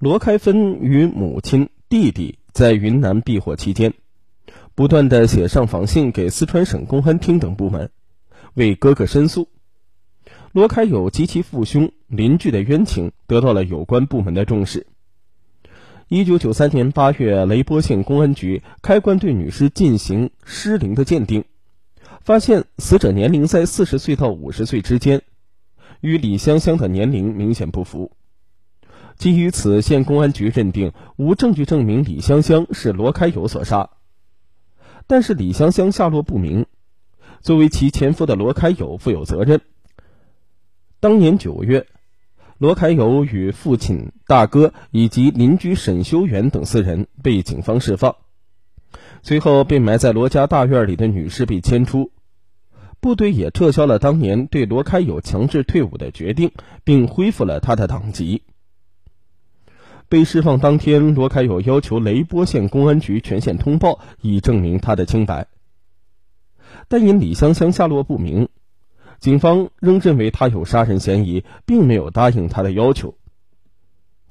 罗开芬与母亲、弟弟在云南避祸期间，不断的写上访信给四川省公安厅等部门，为哥哥申诉。罗开友及其父兄、邻居的冤情得到了有关部门的重视。一九九三年八月，雷波县公安局开棺对女尸进行尸龄的鉴定，发现死者年龄在四十岁到五十岁之间，与李香香的年龄明显不符。基于此，县公安局认定无证据证明李香香是罗开友所杀。但是李香香下落不明，作为其前夫的罗开友负有责任。当年九月。罗开友与父亲、大哥以及邻居沈修元等四人被警方释放，随后被埋在罗家大院里的女尸被牵出，部队也撤销了当年对罗开友强制退伍的决定，并恢复了他的党籍。被释放当天，罗开友要求雷波县公安局全县通报，以证明他的清白，但因李香香下落不明。警方仍认为他有杀人嫌疑，并没有答应他的要求。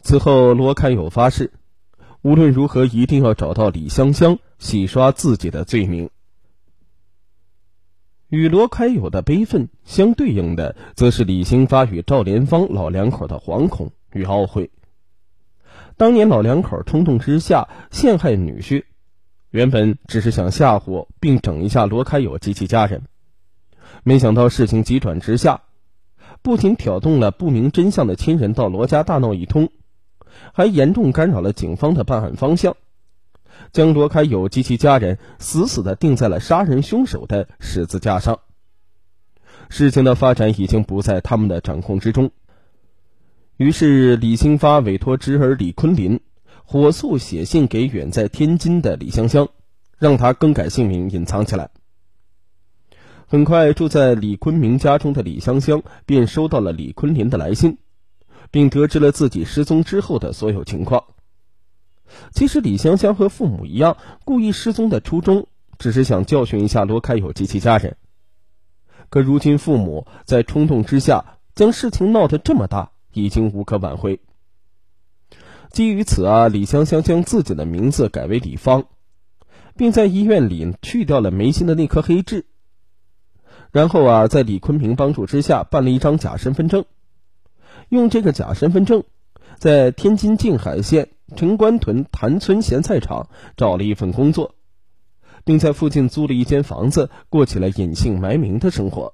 此后，罗开友发誓，无论如何一定要找到李香香，洗刷自己的罪名。与罗开友的悲愤相对应的，则是李兴发与赵连芳老两口的惶恐与懊悔。当年老两口冲动之下陷害女婿，原本只是想吓唬并整一下罗开友及其家人。没想到事情急转直下，不仅挑动了不明真相的亲人到罗家大闹一通，还严重干扰了警方的办案方向，将罗开友及其家人死死的钉在了杀人凶手的十字架上。事情的发展已经不在他们的掌控之中，于是李兴发委托侄儿李坤林火速写信给远在天津的李香香，让他更改姓名，隐藏起来。很快，住在李坤明家中的李香香便收到了李坤林的来信，并得知了自己失踪之后的所有情况。其实，李香香和父母一样，故意失踪的初衷只是想教训一下罗开友及其家人。可如今，父母在冲动之下将事情闹得这么大，已经无可挽回。基于此啊，李香香将自己的名字改为李芳，并在医院里去掉了眉心的那颗黑痣。然后啊，在李坤平帮助之下办了一张假身份证，用这个假身份证，在天津静海县陈官屯谭村咸菜厂找了一份工作，并在附近租了一间房子，过起了隐姓埋名的生活。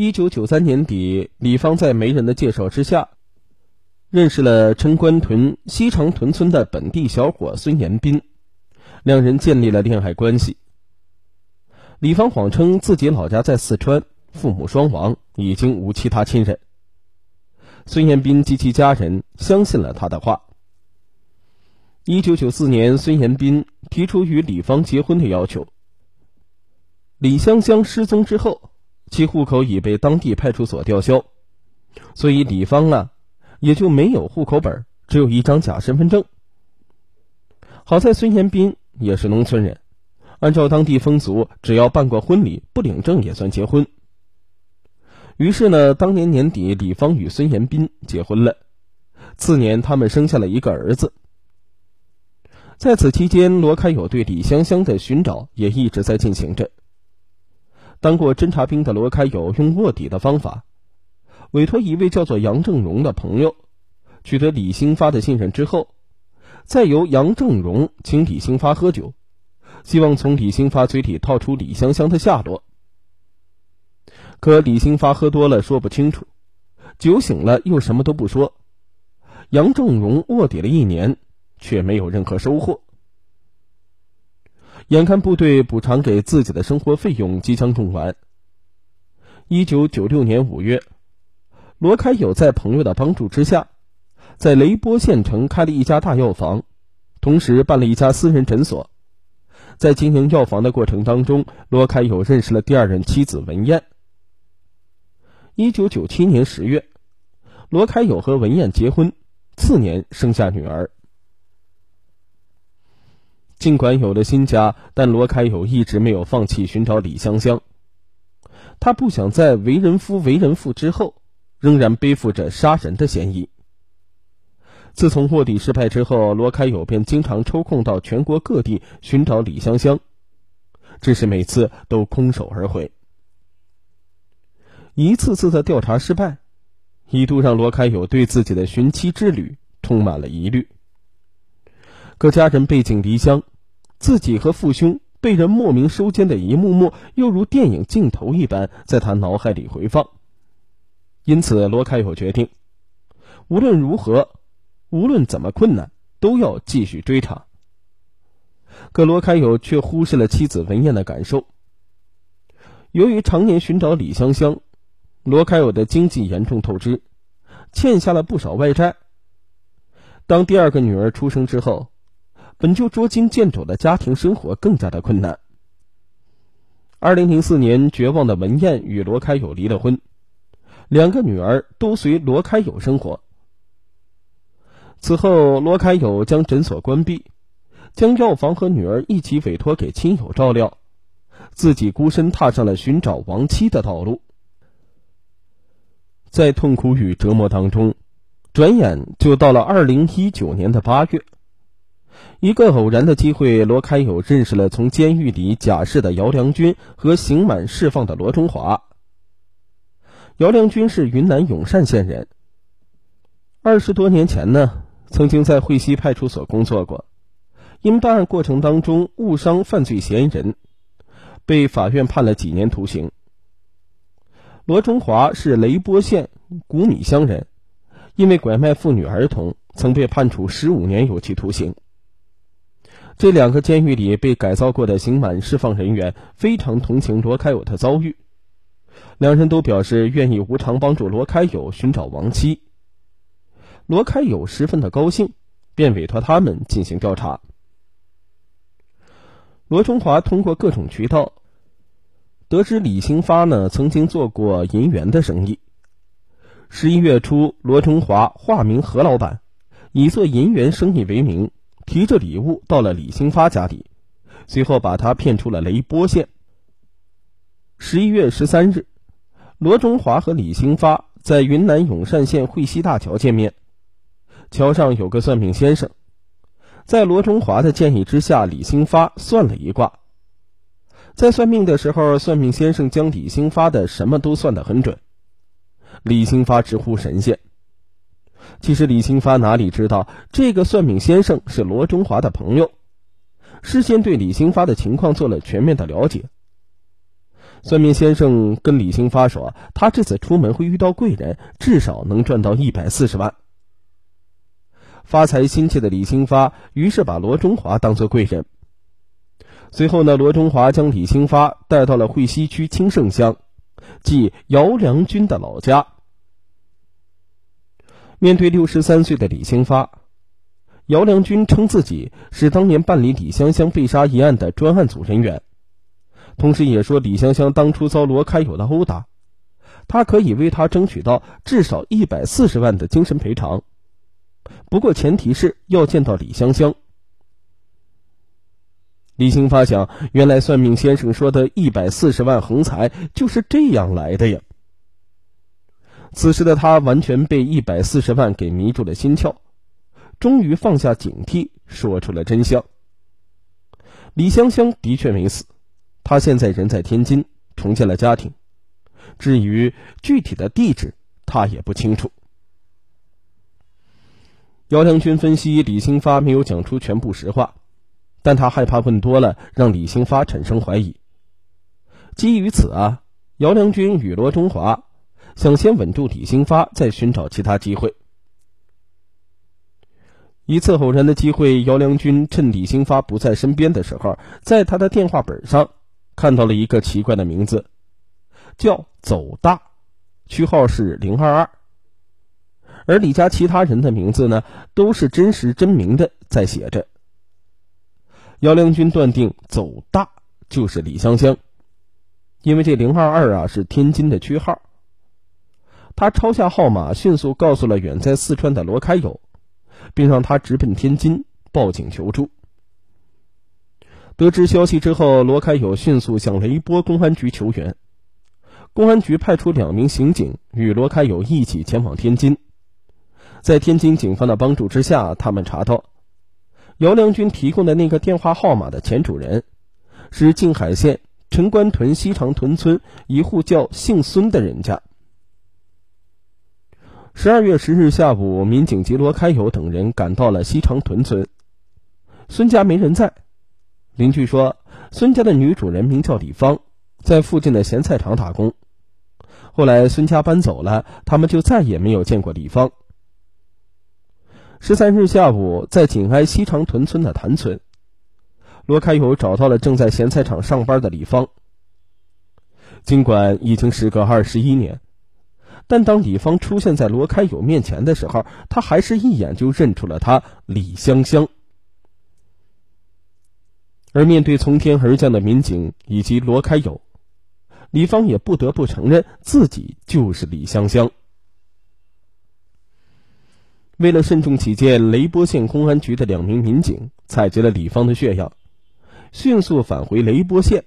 一九九三年底，李芳在媒人的介绍之下，认识了陈官屯西长屯村的本地小伙孙延斌，两人建立了恋爱关系。李芳谎称自己老家在四川，父母双亡，已经无其他亲人。孙延斌及其家人相信了他的话。一九九四年，孙延斌提出与李芳结婚的要求。李香香失踪之后，其户口已被当地派出所吊销，所以李芳啊也就没有户口本，只有一张假身份证。好在孙延斌也是农村人。按照当地风俗，只要办过婚礼，不领证也算结婚。于是呢，当年年底，李芳与孙延斌结婚了。次年，他们生下了一个儿子。在此期间，罗开友对李香香的寻找也一直在进行着。当过侦察兵的罗开友用卧底的方法，委托一位叫做杨正荣的朋友，取得李兴发的信任之后，再由杨正荣请李兴发喝酒。希望从李兴发嘴里套出李香香的下落，可李兴发喝多了说不清楚，酒醒了又什么都不说。杨正荣卧底了一年，却没有任何收获。眼看部队补偿给自己的生活费用即将用完，一九九六年五月，罗开友在朋友的帮助之下，在雷波县城开了一家大药房，同时办了一家私人诊所。在经营药房的过程当中，罗开友认识了第二任妻子文艳。一九九七年十月，罗开友和文艳结婚，次年生下女儿。尽管有了新家，但罗开友一直没有放弃寻找李香香。他不想在为人夫为人父之后，仍然背负着杀人的嫌疑。自从卧底失败之后，罗开友便经常抽空到全国各地寻找李香香，只是每次都空手而回。一次次的调查失败，一度让罗开友对自己的寻妻之旅充满了疑虑。可家人背井离乡，自己和父兄被人莫名收监的一幕幕，又如电影镜头一般在他脑海里回放。因此，罗开友决定，无论如何。无论怎么困难，都要继续追查。可罗开友却忽视了妻子文艳的感受。由于常年寻找李香香，罗开友的经济严重透支，欠下了不少外债。当第二个女儿出生之后，本就捉襟见肘的家庭生活更加的困难。二零零四年，绝望的文艳与罗开友离了婚，两个女儿都随罗开友生活。此后，罗开友将诊所关闭，将药房和女儿一起委托给亲友照料，自己孤身踏上了寻找亡妻的道路。在痛苦与折磨当中，转眼就到了二零一九年的八月，一个偶然的机会，罗开友认识了从监狱里假释的姚良军和刑满释放的罗中华。姚良军是云南永善县人，二十多年前呢。曾经在惠西派出所工作过，因办案过程当中误伤犯罪嫌疑人，被法院判了几年徒刑。罗中华是雷波县古米乡人，因为拐卖妇女儿童，曾被判处十五年有期徒刑。这两个监狱里被改造过的刑满释放人员非常同情罗开友的遭遇，两人都表示愿意无偿帮助罗开友寻找亡妻。罗开友十分的高兴，便委托他们进行调查。罗中华通过各种渠道得知李兴发呢曾经做过银元的生意。十一月初，罗中华化名何老板，以做银元生意为名，提着礼物到了李兴发家里，随后把他骗出了雷波县。十一月十三日，罗中华和李兴发在云南永善县惠西大桥见面。桥上有个算命先生，在罗中华的建议之下，李兴发算了一卦。在算命的时候，算命先生将李兴发的什么都算得很准。李兴发直呼神仙。其实李兴发哪里知道，这个算命先生是罗中华的朋友，事先对李兴发的情况做了全面的了解。算命先生跟李兴发说，他这次出门会遇到贵人，至少能赚到一百四十万。发财心切的李兴发于是把罗中华当做贵人。随后呢，罗中华将李兴发带到了惠西区清盛乡，即姚良军的老家。面对六十三岁的李兴发，姚良军称自己是当年办理李香香被杀一案的专案组人员，同时也说李香香当初遭罗开友的殴打，他可以为他争取到至少一百四十万的精神赔偿。不过前提是要见到李香香。李兴发想，原来算命先生说的一百四十万横财就是这样来的呀。此时的他完全被一百四十万给迷住了心窍，终于放下警惕，说出了真相。李香香的确没死，她现在人在天津，重建了家庭。至于具体的地址，他也不清楚。姚良军分析，李兴发没有讲出全部实话，但他害怕问多了让李兴发产生怀疑。基于此啊，姚良军与罗中华想先稳住李兴发，再寻找其他机会。一次偶然的机会，姚良军趁李兴发不在身边的时候，在他的电话本上看到了一个奇怪的名字，叫“走大”，区号是零二二。而李家其他人的名字呢，都是真实真名的在写着。姚良军断定走大就是李香香，因为这零二二啊是天津的区号。他抄下号码，迅速告诉了远在四川的罗开友，并让他直奔天津报警求助。得知消息之后，罗开友迅速向雷波公安局求援。公安局派出两名刑警与罗开友一起前往天津。在天津警方的帮助之下，他们查到姚良军提供的那个电话号码的前主人是静海县陈官屯西长屯村一户叫姓孙的人家。十二月十日下午，民警及罗开友等人赶到了西长屯村，孙家没人在。邻居说，孙家的女主人名叫李芳，在附近的咸菜厂打工。后来孙家搬走了，他们就再也没有见过李芳。十三日下午，在紧挨西长屯村的谭村，罗开友找到了正在咸菜厂上班的李芳。尽管已经时隔二十一年。但当李芳出现在罗开友面前的时候，他还是一眼就认出了她李香香。而面对从天而降的民警以及罗开友，李芳也不得不承认自己就是李香香。为了慎重起见，雷波县公安局的两名民警采集了李芳的血样，迅速返回雷波县。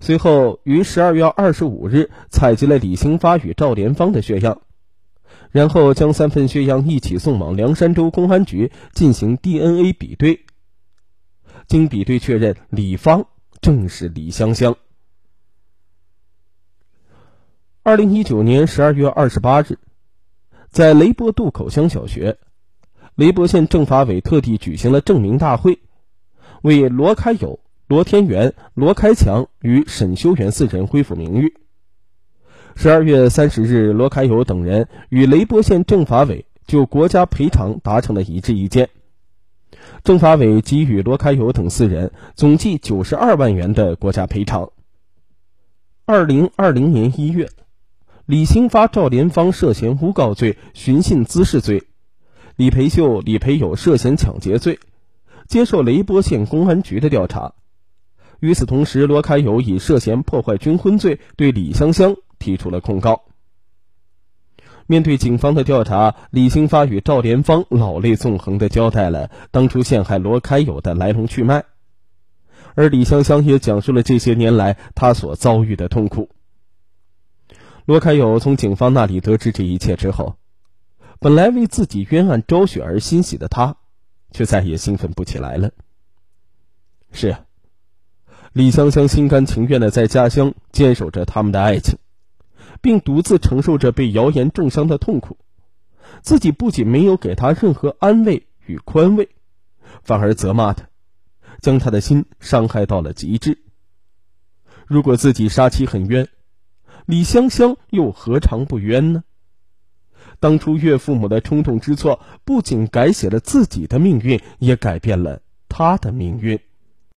随后于十二月二十五日采集了李兴发与赵连芳的血样，然后将三份血样一起送往凉山州公安局进行 DNA 比对。经比对确认，李芳正是李香香。二零一九年十二月二十八日，在雷波渡口乡小学，雷波县政法委特地举行了证明大会，为罗开友。罗天元、罗开强与沈修元四人恢复名誉。十二月三十日，罗开友等人与雷波县政法委就国家赔偿达成了一致意见，政法委给予罗开友等四人总计九十二万元的国家赔偿。二零二零年一月，李兴发、赵连芳涉嫌诬告罪、寻衅滋事罪，李培秀、李培友涉嫌抢劫罪，接受雷波县公安局的调查。与此同时，罗开友以涉嫌破坏军婚罪对李香香提出了控告。面对警方的调查，李兴发与赵连芳老泪纵横地交代了当初陷害罗开友的来龙去脉，而李香香也讲述了这些年来他所遭遇的痛苦。罗开友从警方那里得知这一切之后，本来为自己冤案昭雪而欣喜的他，却再也兴奋不起来了。是。李香香心甘情愿的在家乡坚守着他们的爱情，并独自承受着被谣言重伤的痛苦。自己不仅没有给他任何安慰与宽慰，反而责骂他，将他的心伤害到了极致。如果自己杀妻很冤，李香香又何尝不冤呢？当初岳父母的冲动之错，不仅改写了自己的命运，也改变了他的命运。